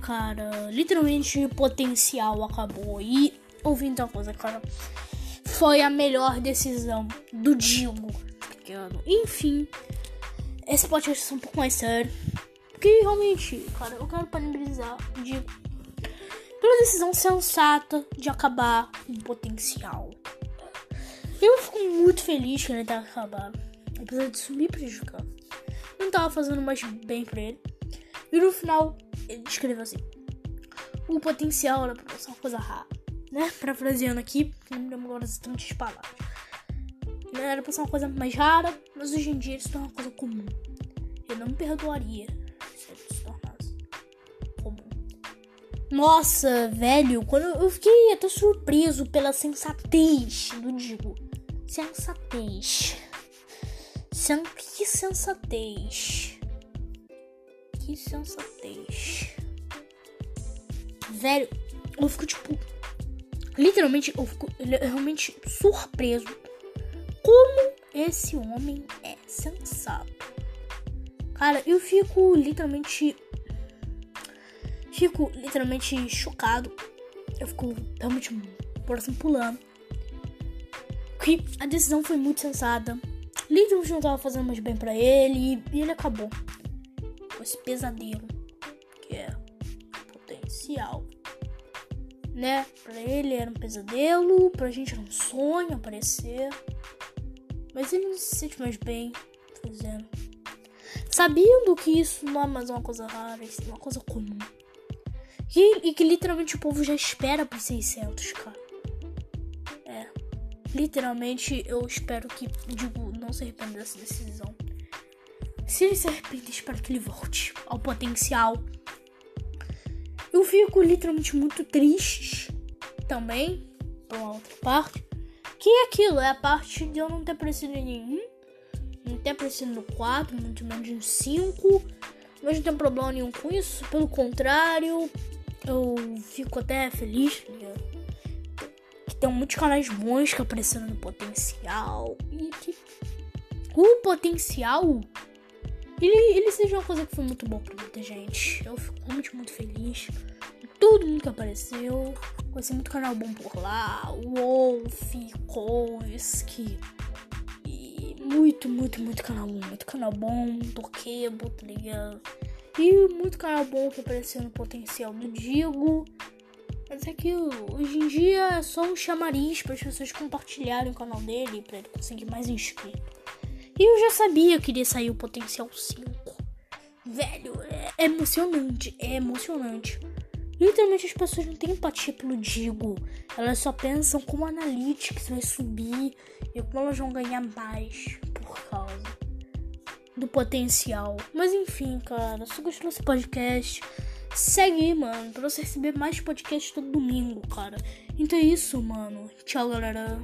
cara? Literalmente potencial acabou. E ouvindo uma coisa, cara. Foi a melhor decisão do Digo. Pequeno. Enfim. Esse podcast é um pouco mais sério. Porque realmente, cara, eu quero parabenizar Digo pela decisão sensata de acabar com o potencial. Eu fico muito feliz que ele tenha acabado. Apesar de isso me prejudicar. Não tava fazendo mais bem pra ele. E no final, ele escreveu assim: O potencial era ser uma coisa rara. Né? Parafraseando aqui, não me lembro agora exatamente as palavras. Né? Era pra ser uma coisa mais rara, mas hoje em dia isso é uma coisa comum. Eu não me perdoaria se ele se tornasse comum. Nossa, velho, quando eu fiquei até surpreso pela sensatez do Digo. Sensatez. Sen que sensatez. Que sensatez. Velho, eu fico tipo. Literalmente, eu fico realmente surpreso. Como esse homem é sensato. Cara, eu fico literalmente. Fico literalmente chocado. Eu fico realmente coração pulando. Que a decisão foi muito sensata. Literalmente não tava fazendo mais bem para ele e ele acabou esse pesadelo que é potencial. Né? Pra ele era um pesadelo, pra gente era um sonho aparecer. Mas ele não se sente mais bem fazendo. Sabendo que isso não é mais uma coisa rara, isso é uma coisa comum. E, e que literalmente o povo já espera por 600, cara. É. Literalmente eu espero que, digo, não se arrependa dessa decisão. Se ele se arrepende, espero que ele volte ao potencial. Eu fico literalmente muito triste também, por uma outra parte. Que é aquilo, é a parte de eu não ter aparecido em nenhum, não ter aparecido no 4, muito menos no 5. Mas não tem problema nenhum com isso. Pelo contrário, eu fico até feliz né? que tem muitos canais bons que apareceram no potencial. E que o potencial ele, seja uma coisa que foi muito boa pra muita gente. Eu fico realmente muito feliz. Todo mundo que apareceu. Conheci muito canal bom por lá. Wolf, Kowski. E muito, muito, muito canal bom. Muito canal bom. Toquebo, tá ligado? E muito canal bom que apareceu no potencial do Digo. Mas é que hoje em dia é só um chamariz para as pessoas compartilharem o canal dele para ele conseguir mais inscritos. E eu já sabia que iria sair o potencial 5. Velho, é emocionante, é emocionante. Literalmente as pessoas não têm empatia pelo Digo. Elas só pensam como Analytics vai subir e como elas vão ganhar mais por causa do potencial. Mas enfim, cara, se gostou desse podcast, segue aí, mano, pra você receber mais podcasts todo domingo, cara. Então é isso, mano. Tchau, galera.